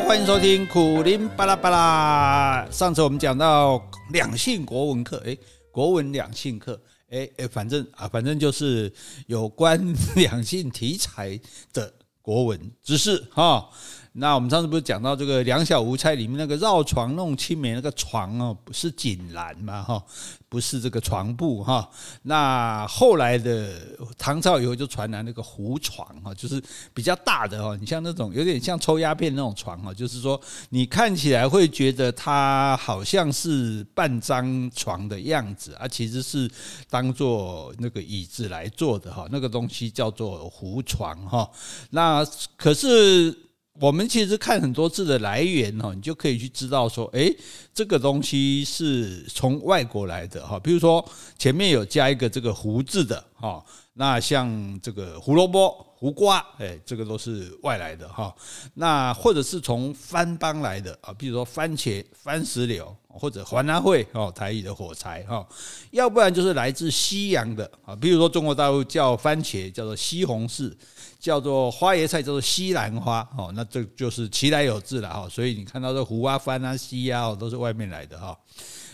欢迎收听苦林巴拉巴拉。上次我们讲到两性国文课，哎，国文两性课，诶诶，反正啊，反正就是有关 两性题材的国文知识哈。那我们上次不是讲到这个《两小无猜》里面那个绕床弄青梅那个床哦，不是锦兰嘛哈，不是这个床布哈。那后来的唐朝以后就传来那个胡床哈，就是比较大的哈。你像那种有点像抽鸦片那种床哈，就是说你看起来会觉得它好像是半张床的样子啊，其实是当做那个椅子来做的哈。那个东西叫做胡床哈。那可是。我们其实看很多字的来源哦，你就可以去知道说，诶，这个东西是从外国来的哈。比如说前面有加一个这个“胡”字的哦，那像这个胡萝卜、胡瓜，哎，这个都是外来的哈。那或者是从番邦来的啊，比如说番茄、番石榴，或者环南会哦，台语的火柴哈。要不然就是来自西洋的啊，比如说中国大陆叫番茄叫做西红柿。叫做花椰菜，叫做西兰花，哦，那这就是其来有自了哈。所以你看到这胡啊、番啊、西啊，都是外面来的哈。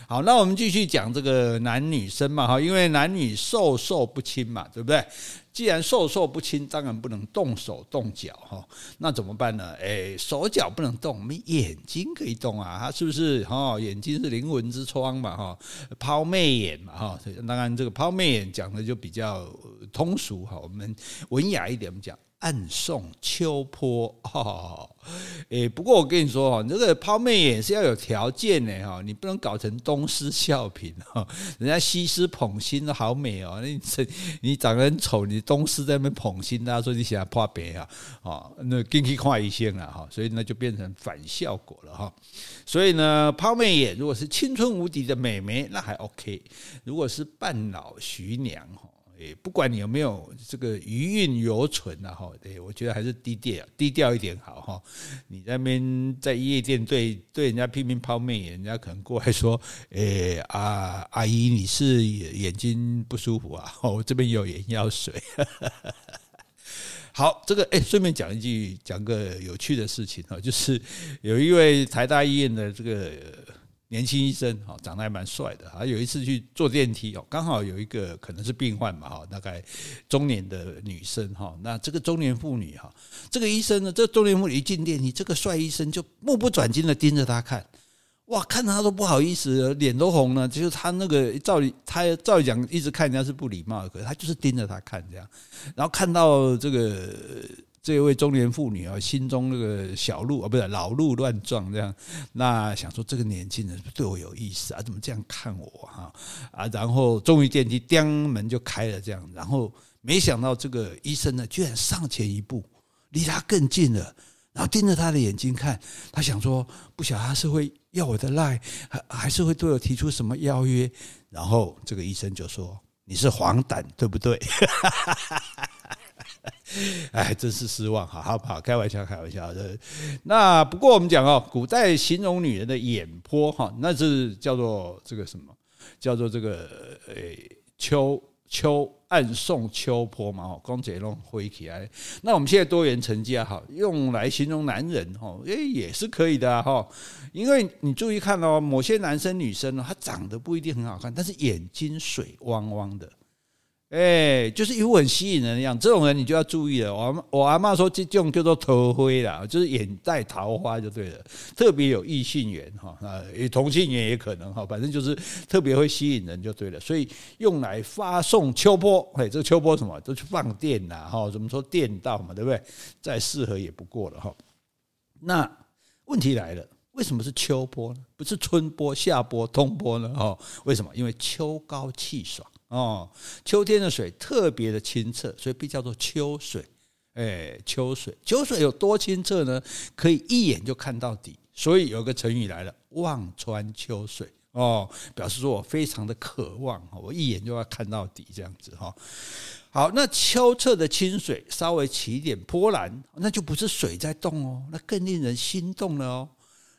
好，那我们继续讲这个男女生嘛哈，因为男女授受不亲嘛，对不对？既然授受不亲，当然不能动手动脚哈。那怎么办呢？诶，手脚不能动，我们眼睛可以动啊，它是不是？哈，眼睛是灵魂之窗嘛，哈，抛媚眼嘛，哈。当然，这个抛媚眼讲的就比较通俗哈，我们文雅一点，我们讲。暗送秋波 哦，诶，不过我跟你说哈，这个抛媚眼是要有条件的哈，你不能搞成东施效颦哈，人家西施捧心都好美哦，那你你长得很丑，你东施在那边捧心，大家说你想要破别啊，啊，那进去看一些了哈，所以那就变成反效果了哈，所以呢，抛媚眼如果是青春无敌的美眉，那还 OK，如果是半老徐娘哈。不管你有没有这个余韵犹存啊，哈，对，我觉得还是低调低调一点好哈。你那边在夜店对对人家拼命抛媚眼，人家可能过来说，诶，阿阿姨你是眼睛不舒服啊？我这边有眼药水。好，这个诶，顺便讲一句，讲个有趣的事情哈，就是有一位台大医院的这个。年轻医生哈，长得还蛮帅的。还有一次去坐电梯哦，刚好有一个可能是病患嘛哈，大概中年的女生哈。那这个中年妇女哈，这个医生呢，这中年妇女一进电梯，这个帅医生就目不转睛的盯着她看，哇，看他都不好意思，脸都红了。就是他那个照理，他照理讲一直看人家是不礼貌的，可是他就是盯着她看这样，然后看到这个。这位中年妇女啊，心中那个小鹿啊，不是老鹿乱撞这样，那想说这个年轻人对我有意思啊，怎么这样看我哈啊？然后终于电梯叮门就开了这样，然后没想到这个医生呢，居然上前一步，离他更近了，然后盯着他的眼睛看，他想说不晓得他是会要我的赖，还还是会对我提出什么邀约？然后这个医生就说：“你是黄疸对不对？” 哎，真是失望，好好好？开玩笑，开玩笑。那不过我们讲哦，古代形容女人的眼波哈，那是叫做这个什么？叫做这个诶，秋秋暗送秋波嘛，哈，光这种挥起来。那我们现在多元成家哈，用来形容男人哈，诶，也是可以的哈。因为你注意看哦，某些男生女生呢，他长得不一定很好看，但是眼睛水汪汪的。哎，就是一副很吸引人的样子，这种人你就要注意了。我我阿妈说这种叫做桃花啦，就是眼带桃花就对了，特别有异性缘哈啊，同性缘也可能哈，反正就是特别会吸引人就对了。所以用来发送秋波，哎，这秋波什么都去放电呐哈，怎么说电到嘛，对不对？再适合也不过了哈。那问题来了，为什么是秋波呢？不是春波、夏波、冬波呢？哈，为什么？因为秋高气爽。哦，秋天的水特别的清澈，所以被叫做秋水。哎，秋水，秋水有多清澈呢？可以一眼就看到底。所以有个成语来了，“望穿秋水”。哦，表示说我非常的渴望，我一眼就要看到底这样子哈。好，那秋澈的清水稍微起一点波澜，那就不是水在动哦，那更令人心动了哦。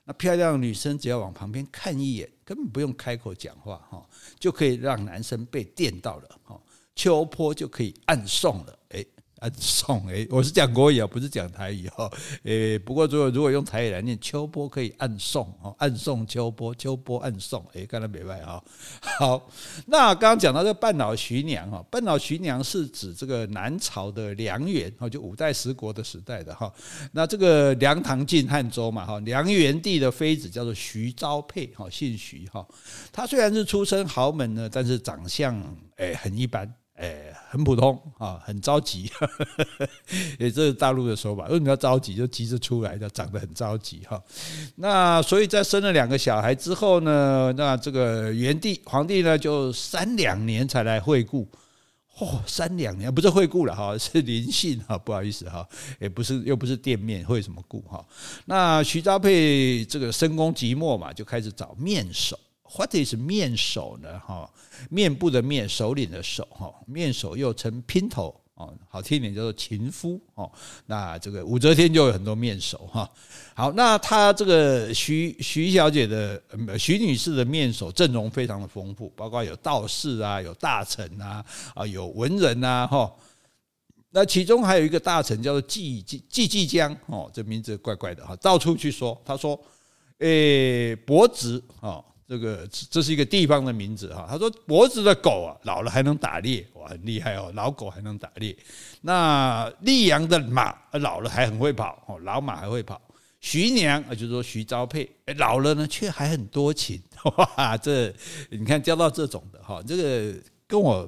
那漂亮的女生只要往旁边看一眼，根本不用开口讲话哈，就可以让男生被电到了哈，秋波就可以暗送了。诶，暗送。诶，我是讲国语啊，不是讲台语哈。诶，不过如果如果用台语来念，秋波可以暗送哦，暗送秋波，秋波暗送。诶，刚才没卖哈。好，那刚刚讲到这个半老徐娘哈，半老徐娘是指这个南朝的梁元哦，就五代十国的时代的哈。那这个梁唐晋汉周嘛哈，梁元帝的妃子叫做徐昭佩哈，姓徐哈。她虽然是出身豪门呢，但是长相诶很一般。哎，很普通啊，很着急，也这是大陆的说法。为什么要着急？就急着出来，就长得很着急哈。那所以在生了两个小孩之后呢，那这个元帝皇帝呢，就三两年才来会顾。嚯，三两年不是会顾了哈，是临幸哈，不好意思哈，也不是又不是店面，会什么顾哈？那徐昭佩这个深宫寂寞嘛，就开始找面首。What is 面首呢？哈，面部的面，首领的首，哈，面首又称姘头，哦，好听一点叫做情夫，哦，那这个武则天就有很多面首，哈。好，那她这个徐徐小姐的徐女士的面首阵容非常的丰富，包括有道士啊，有大臣啊，啊，有文人啊，哈。那其中还有一个大臣叫做季季季季江，哦，这名字怪怪的哈，到处去说，他说，诶，伯侄，啊。这个这是一个地方的名字哈，他说脖子的狗啊，老了还能打猎，哇，很厉害哦，老狗还能打猎。那溧阳的马老了还很会跑哦，老马还会跑。徐娘啊，就是说徐昭佩，老了呢却还很多情，哇，这你看教到这种的哈，这个跟我。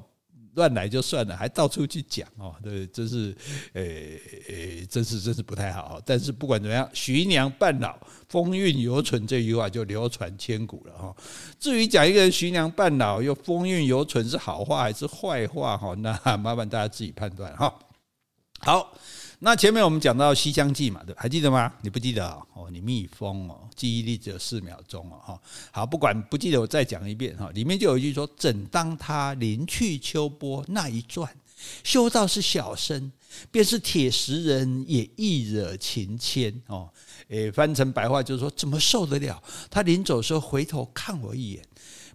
乱来就算了，还到处去讲哦，对，真是，诶诶，真是真是不太好。但是不管怎么样，徐娘半老，风韵犹存这句话就流传千古了哈。至于讲一个人徐娘半老又风韵犹存是好话还是坏话哈，那麻烦大家自己判断哈。好。那前面我们讲到《西厢记》嘛，对，还记得吗？你不记得哦？你蜜蜂哦，记忆力只有四秒钟哦，哈。好，不管不记得，我再讲一遍哈。里面就有一句说：“怎当他临去秋波那一转，休道是小生，便是铁石人也易惹情牵哦。”诶，翻成白话就是说，怎么受得了？他临走的时候回头看我一眼，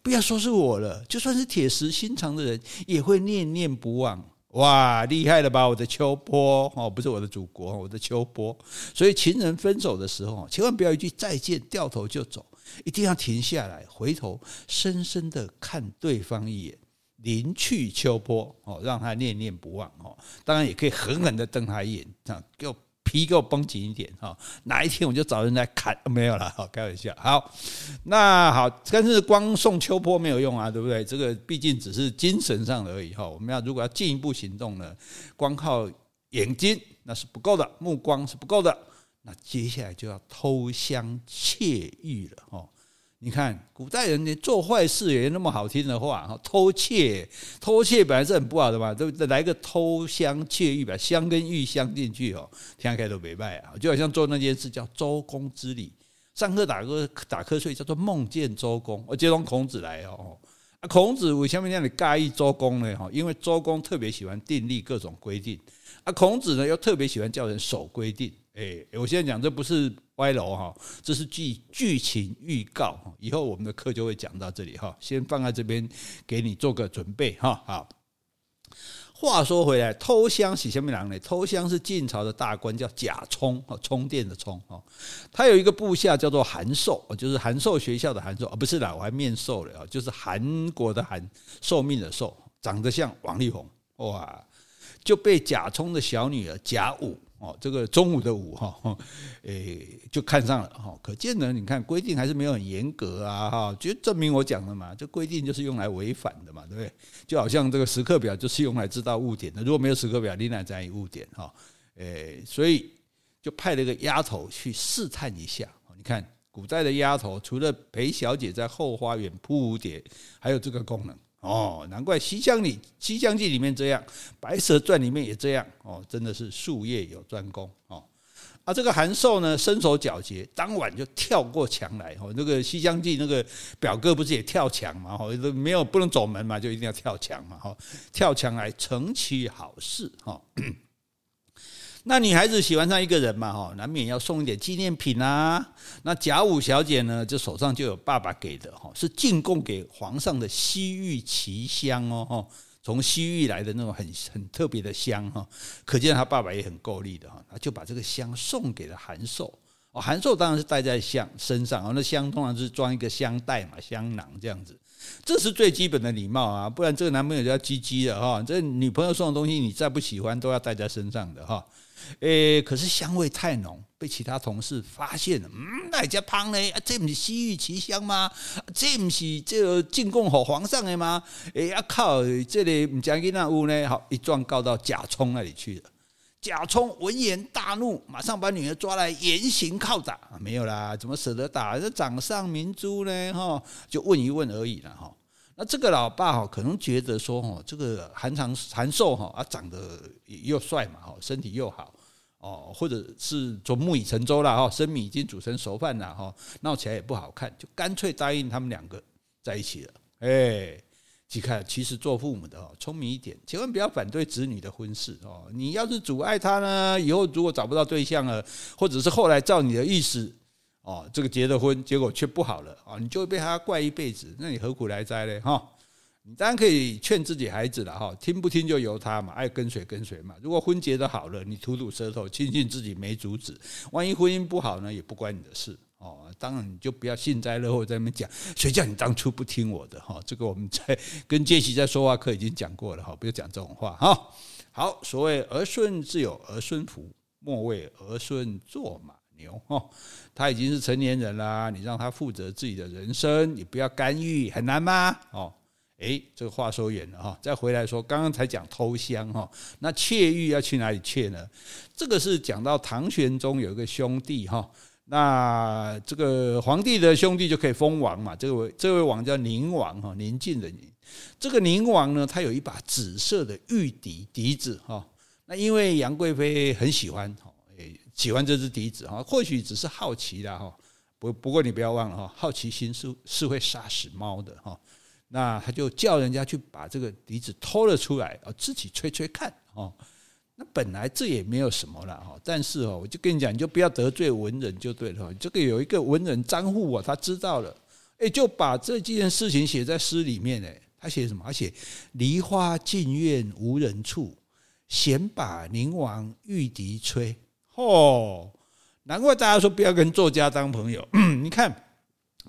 不要说是我了，就算是铁石心肠的人，也会念念不忘。哇，厉害了吧！我的秋波哦，不是我的祖国，我的秋波。所以情人分手的时候，千万不要一句再见，掉头就走，一定要停下来，回头深深的看对方一眼，临去秋波哦，让他念念不忘哦。当然也可以狠狠的瞪他一眼，这样就。皮给我绷紧一点哈，哪一天我就找人来砍，没有了，好开玩笑。好，那好，但是光送秋波没有用啊，对不对？这个毕竟只是精神上的而已哈。我们要如果要进一步行动呢，光靠眼睛那是不够的，目光是不够的。那接下来就要偷香窃玉了哈。你看，古代人连做坏事也那么好听的话哈，偷窃，偷窃本来是很不好的嘛，都来个偷香窃玉，把香跟玉镶进去哦，听起来都没败啊，就好像做那件事叫周公之礼，上课打个打瞌睡叫做梦见周公，我接通孔子来哦，啊，孔子为什么让你介意周公呢？哈，因为周公特别喜欢订立各种规定，啊，孔子呢又特别喜欢叫人守规定。哎，我现在讲这不是歪楼哈，这是剧剧情预告，以后我们的课就会讲到这里哈，先放在这边给你做个准备哈。好，话说回来，偷香是什么人呢？偷香是晋朝的大官，叫贾充，充电的充哦。他有一个部下叫做韩寿，就是韩寿学校的韩寿，啊不是啦，我还面授了啊，就是韩国的韩，寿命的寿，长得像王力宏哇，就被贾充的小女儿贾武。哦，这个中午的午哈，诶，就看上了哈。可见呢，你看规定还是没有很严格啊哈，就证明我讲的嘛，这规定就是用来违反的嘛，对不对？就好像这个时刻表就是用来知道误点的，如果没有时刻表，你哪在意误点哈？诶，所以就派了个丫头去试探一下。你看古代的丫头，除了陪小姐在后花园扑蝴蝶，还有这个功能。哦，难怪西厢里《西厢记》里面这样，《白蛇传》里面也这样哦，真的是术业有专攻哦。啊，这个韩寿呢，身手矫捷，当晚就跳过墙来。哦，那个《西厢记》那个表哥不是也跳墙嘛？哦，没有不能走门嘛，就一定要跳墙嘛。哈，跳墙来成其好事。哈。那女孩子喜欢上一个人嘛，哈，难免要送一点纪念品啊。那甲午小姐呢，就手上就有爸爸给的，哈，是进贡给皇上的西域奇香哦，哈，从西域来的那种很很特别的香哈，可见他爸爸也很够力的哈，他就把这个香送给了韩寿。哦，韩寿当然是带在香身上啊，那香通常是装一个香袋嘛，香囊这样子，这是最基本的礼貌啊，不然这个男朋友就要唧唧的哈，这女朋友送的东西你再不喜欢都要带在身上的哈。诶，可是香味太浓，被其他同事发现了。嗯，哪家胖呢？啊，这不是西域奇香吗？这不是这个进贡好皇上的吗？诶，呀靠，这里唔讲给那屋呢？好，一状告到贾充那里去了。贾充闻言大怒，马上把女儿抓来严刑拷打。没有啦，怎么舍得打？这掌上明珠呢？哈，就问一问而已了哈。那这个老爸哈，可能觉得说哈，这个韩长韩寿哈啊，长得又帅嘛，哈，身体又好哦，或者是做木已成舟了哈，生米已经煮成熟饭了哈，闹起来也不好看，就干脆答应他们两个在一起了。哎。你看，其实做父母的哦，聪明一点，千万不要反对子女的婚事哦。你要是阻碍他呢，以后如果找不到对象了，或者是后来照你的意思哦，这个结了婚，结果却不好了啊，你就会被他怪一辈子，那你何苦来哉呢？哈，你当然可以劝自己孩子了哈，听不听就由他嘛，爱跟谁跟谁嘛。如果婚结得好了，你吐吐舌头，庆幸自己没阻止；万一婚姻不好呢，也不关你的事。哦，当然你就不要幸灾乐祸在那边讲，谁叫你当初不听我的哈？这个我们在跟杰西在说话课已经讲过了哈，不要讲这种话哈。好，所谓儿孙自有儿孙福，莫为儿孙做马牛哈。他已经是成年人啦，你让他负责自己的人生，你不要干预，很难吗？哦，诶，这个话说远了哈，再回来说，刚刚才讲偷香哈，那窃玉要去哪里窃呢？这个是讲到唐玄宗有一个兄弟哈。那这个皇帝的兄弟就可以封王嘛？这位这位王叫宁王哈，宁静的宁。这个宁王呢，他有一把紫色的玉笛笛子哈。那因为杨贵妃很喜欢哈，喜欢这支笛子哈，或许只是好奇啦哈。不不过你不要忘了哈，好奇心是是会杀死猫的哈。那他就叫人家去把这个笛子偷了出来，啊，自己吹吹看哦。那本来这也没有什么了哈，但是哦，我就跟你讲，你就不要得罪文人就对了。这个有一个文人张祜啊，他知道了，诶，就把这件事情写在诗里面诶。他写什么？他写“梨花进院无人处，闲把宁王玉笛吹”。哦，难怪大家说不要跟作家当朋友。你看，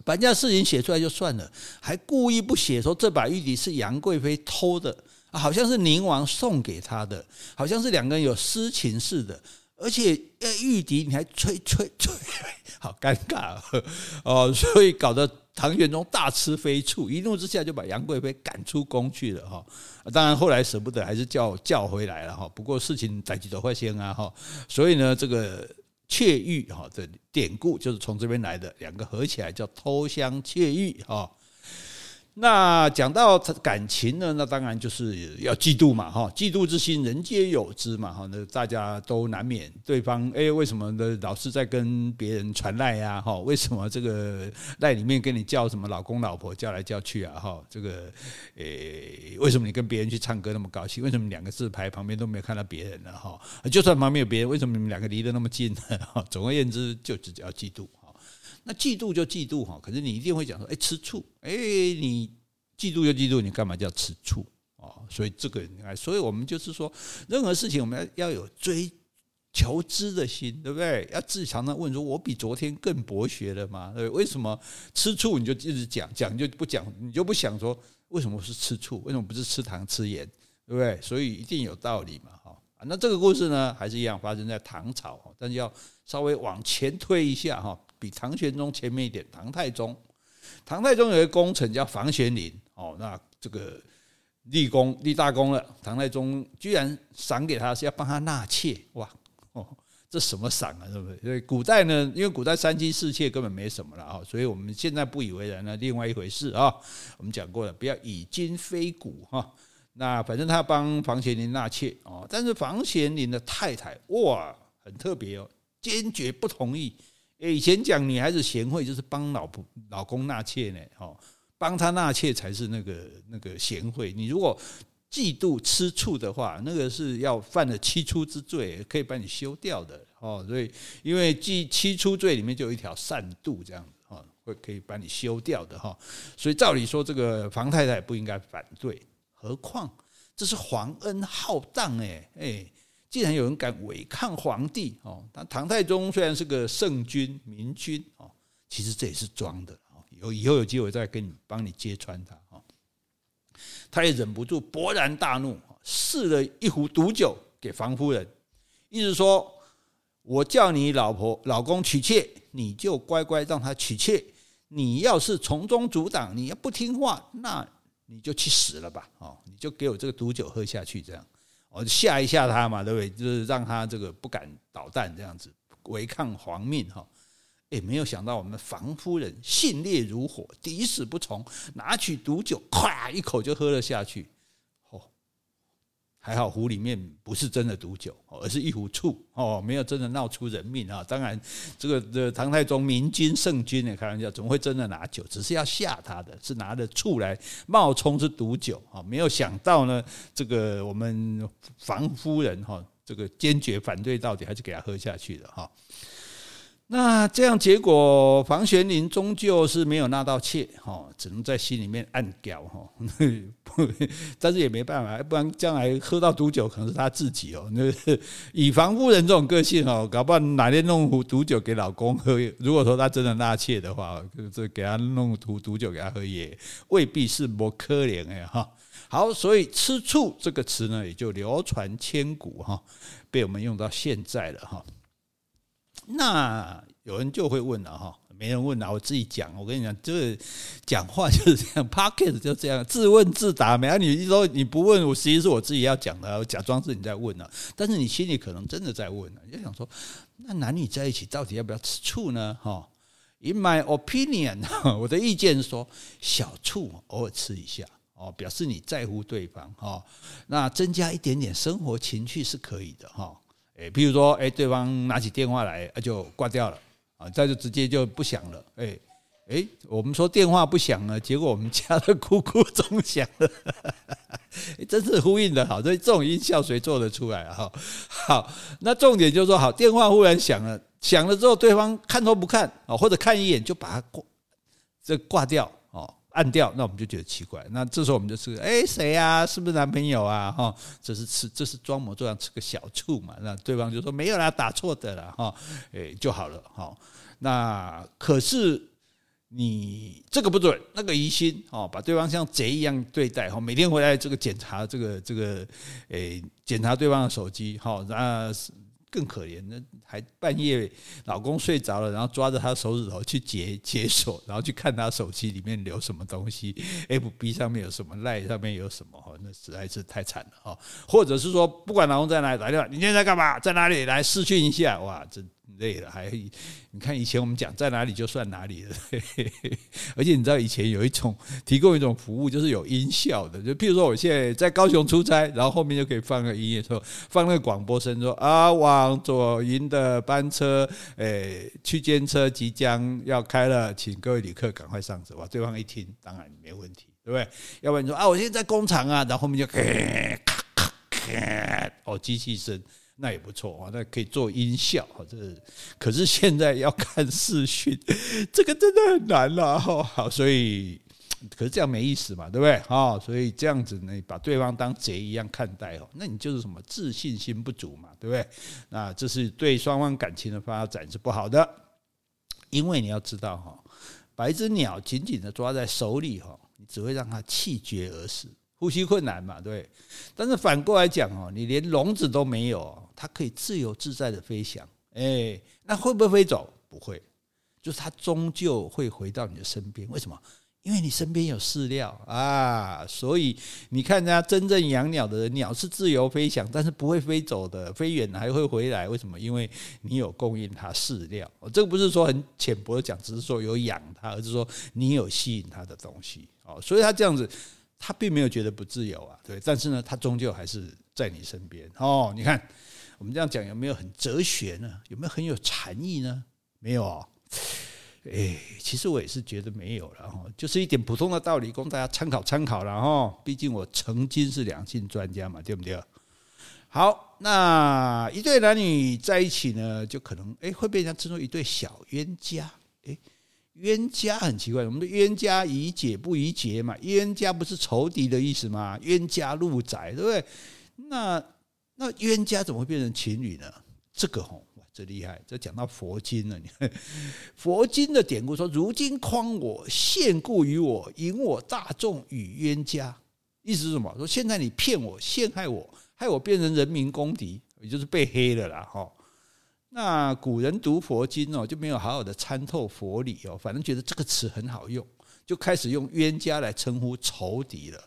把人家事情写出来就算了，还故意不写说这把玉笛是杨贵妃偷的。好像是宁王送给他的，好像是两个人有私情似的，而且玉笛你还吹吹吹，好尴尬哦，所以搞得唐玄宗大吃非醋，一怒之下就把杨贵妃赶出宫去了哈。当然后来舍不得，还是叫叫回来了哈。不过事情在即都会先啊哈，所以呢这个窃玉哈这典故就是从这边来的，两个合起来叫偷香窃玉哈。那讲到感情呢，那当然就是要嫉妒嘛，哈，嫉妒之心人皆有之嘛，哈，那大家都难免对方，哎，为什么呢？老是在跟别人传赖呀，哈，为什么这个赖里面跟你叫什么老公老婆叫来叫去啊，哈，这个，诶，为什么你跟别人去唱歌那么高兴？为什么两个自拍旁边都没有看到别人呢？哈，就算旁边有别人，为什么你们两个离得那么近呢？哈，总而言之，就只要嫉妒。那嫉妒就嫉妒哈，可是你一定会讲说，哎，吃醋，哎，你嫉妒就嫉妒，你干嘛叫吃醋啊？所以这个，所以我们就是说，任何事情我们要要有追求知的心，对不对？要自己常常问说，我比昨天更博学了吗？对，为什么吃醋你就一直讲讲就不讲，你就不想说为什么是吃醋？为什么不是吃糖吃盐？对不对？所以一定有道理嘛，哈。那这个故事呢，还是一样发生在唐朝，但是要稍微往前推一下哈。比唐玄宗前面一点，唐太宗，唐太宗有一个功臣叫房玄龄哦，那这个立功立大功了，唐太宗居然赏给他是要帮他纳妾，哇哦，这什么赏啊，对不对？所以古代呢，因为古代三妻四妾根本没什么了啊，所以我们现在不以为然了，另外一回事啊。我们讲过了，不要以今非古哈。那反正他帮房玄龄纳妾哦，但是房玄龄的太太哇，很特别哦，坚决不同意。以前讲女孩子贤惠就是帮老婆老公纳妾呢，哦，帮他纳妾才是那个那个贤惠。你如果嫉妒吃醋的话，那个是要犯了七出之罪，可以把你休掉的哦。所以因为记七出罪里面就有一条善妒这样子哈，会可以把你休掉的哈。所以照理说，这个房太太不应该反对，何况。这是皇恩浩荡哎哎，既然有人敢违抗皇帝哦，那唐太宗虽然是个圣君明君哦，其实这也是装的哦。有以后有机会再跟你帮你揭穿他哦。他也忍不住勃然大怒，赐了一壶毒酒给房夫人，意思说：我叫你老婆老公娶妾，你就乖乖让他娶妾。你要是从中阻挡，你要不听话，那。你就去死了吧！哦，你就给我这个毒酒喝下去，这样，我吓一吓他嘛，对不对？就是让他这个不敢捣蛋，这样子违抗皇命哈。哎，没有想到我们房夫人性烈如火，抵死不从，拿起毒酒，咵一口就喝了下去。还好壶里面不是真的毒酒，而是一壶醋哦，没有真的闹出人命啊！当然，这个这唐太宗明君圣君呢，开玩笑，怎么会真的拿酒？只是要吓他的，是拿着醋来冒充是毒酒啊！没有想到呢，这个我们房夫人哈，这个坚决反对到底，还是给他喝下去的哈。那这样结果，房玄龄终究是没有纳到妾，哈，只能在心里面暗叫哈，但是也没办法，不然将来喝到毒酒，可能是他自己哦。那 以房夫人这种个性哦，搞不好哪天弄壶毒酒给老公喝，如果说他真的纳妾的话，这给他弄壶毒酒给他喝，也未必是不可怜哎哈。好，所以吃醋这个词呢，也就流传千古哈，被我们用到现在了哈。那有人就会问了哈，没人问了，我自己讲。我跟你讲，就是讲话就是这样，pocket 就这样，自问自答。没有你一说你不问我，实际是我自己要讲的，我假装是你在问了，但是你心里可能真的在问了，就想说，那男女在一起到底要不要吃醋呢？哈，In my opinion，我的意见是说，小醋偶尔吃一下哦，表示你在乎对方哈，那增加一点点生活情趣是可以的哈。诶，比如说，诶，对方拿起电话来，就挂掉了，啊，再就直接就不响了，诶，诶，我们说电话不响了，结果我们家的咕咕钟响了，真是呼应的好，所以这种音效谁做得出来啊？哈，好，那重点就是说，好，电话忽然响了，响了之后，对方看都不看啊，或者看一眼就把它挂，这挂掉。按掉，那我们就觉得奇怪。那这时候我们就是，哎，谁呀？是不是男朋友啊？哈，这是吃，这是装模作样吃个小醋嘛。那对方就说没有啦，打错的了哈，哎，就好了哈。那可是你这个不准，那个疑心哦，把对方像贼一样对待哈，每天回来这个检查这个这个，哎，检查对方的手机哈，那。更可怜，那还半夜老公睡着了，然后抓着他手指头去解解锁，然后去看他手机里面留什么东西，FB 上面有什么，LINE 上面有什么，哈，那实在是太惨了哈。或者是说，不管老公在哪里打电话，你现在在干嘛？在哪里？来试训一下，哇，这。累了，还你看以前我们讲在哪里就算哪里了，而且你知道以前有一种提供一种服务，就是有音效的，就譬如说我现在在高雄出差，然后后面就可以放个音乐，说放那个广播声，说啊往左营的班车，诶区间车即将要开了，请各位旅客赶快上车。哇，对方一听当然没问题，对不对？要不然你说啊我现在在工厂啊，然后后面就 咔咔咔咔哦机器声。那也不错啊，那可以做音效啊。这可是现在要看视讯，这个真的很难了哈。所以可是这样没意思嘛，对不对？好，所以这样子呢，把对方当贼一样看待哦，那你就是什么自信心不足嘛，对不对？那这是对双方感情的发展是不好的，因为你要知道哈，把一只鸟紧紧的抓在手里哈，你只会让它气绝而死。呼吸困难嘛，对。但是反过来讲哦，你连笼子都没有，它可以自由自在的飞翔。哎，那会不会飞走？不会，就是它终究会回到你的身边。为什么？因为你身边有饲料啊。所以你看人家真正养鸟的人，鸟是自由飞翔，但是不会飞走的，飞远还会回来。为什么？因为你有供应它饲料。这个不是说很浅薄的讲，只是说有养它，而是说你有吸引它的东西。哦，所以它这样子。他并没有觉得不自由啊，对，但是呢，他终究还是在你身边哦。你看，我们这样讲有没有很哲学呢？有没有很有禅意呢？没有啊。哎，其实我也是觉得没有了哈，就是一点普通的道理，供大家参考参考了哈。毕竟我曾经是两性专家嘛，对不对？好，那一对男女在一起呢，就可能哎会被人家称作一对小冤家，哎。冤家很奇怪，我们的冤家宜解不宜结嘛？冤家不是仇敌的意思吗？冤家路窄，对不对？那那冤家怎么会变成情侣呢？这个吼，哇，这厉害！这讲到佛经了，你 看佛经的典故说：“如今诓我，陷故于我，引我大众与冤家。”意思是什么？说现在你骗我，陷害我，害我变成人民公敌，也就是被黑了啦，哈。那古人读佛经哦，就没有好好的参透佛理哦，反正觉得这个词很好用，就开始用冤家来称呼仇敌了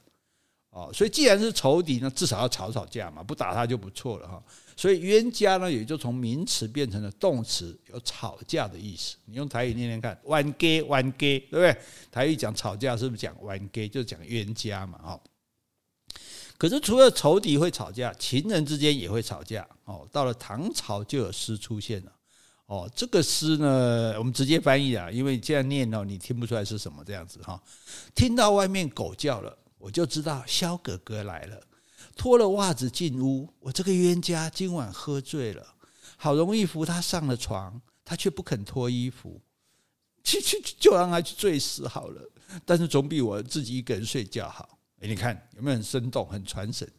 哦。所以既然是仇敌呢，至少要吵吵架嘛，不打他就不错了哈。所以冤家呢，也就从名词变成了动词，有吵架的意思。你用台语念念看，冤家冤家，对不对？台语讲吵架是不是讲冤家，就是讲冤家嘛，哈。可是除了仇敌会吵架，情人之间也会吵架哦。到了唐朝就有诗出现了哦。这个诗呢，我们直接翻译啊，因为这样念哦，你听不出来是什么这样子哈。听到外面狗叫了，我就知道萧哥哥来了。脱了袜子进屋，我这个冤家今晚喝醉了，好容易扶他上了床，他却不肯脱衣服，去去就让他去醉死好了。但是总比我自己一个人睡觉好。你看有没有很生动、很传神？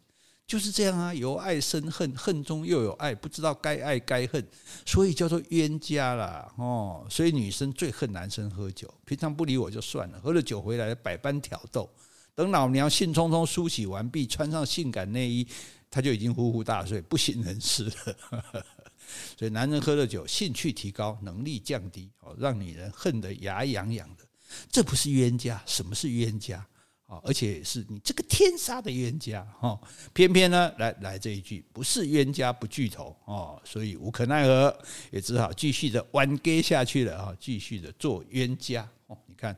就是这样啊，由爱生恨，恨中又有爱，不知道该爱该恨，所以叫做冤家啦。哦。所以女生最恨男生喝酒，平常不理我就算了，喝了酒回来百般挑逗，等老娘兴冲冲梳洗完毕，穿上性感内衣，他就已经呼呼大睡，不省人事了。所以男人喝了酒，兴趣提高，能力降低，哦，让女人恨得牙痒痒的，这不是冤家？什么是冤家？而且是你这个天杀的冤家哈，偏偏呢来来这一句不是冤家不聚头哦，所以无可奈何，也只好继续的冤家下去了啊，继续的做冤家哦。你看，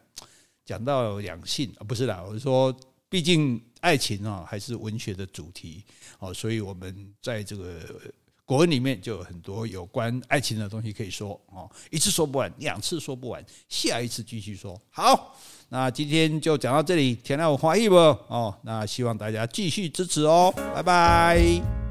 讲到两性啊，不是啦，我是说，毕竟爱情啊还是文学的主题哦，所以我们在这个国文里面就有很多有关爱情的东西可以说哦，一次说不完，两次说不完，下一次继续说好。那今天就讲到这里，听了有欢喜不？哦，那希望大家继续支持哦，拜拜。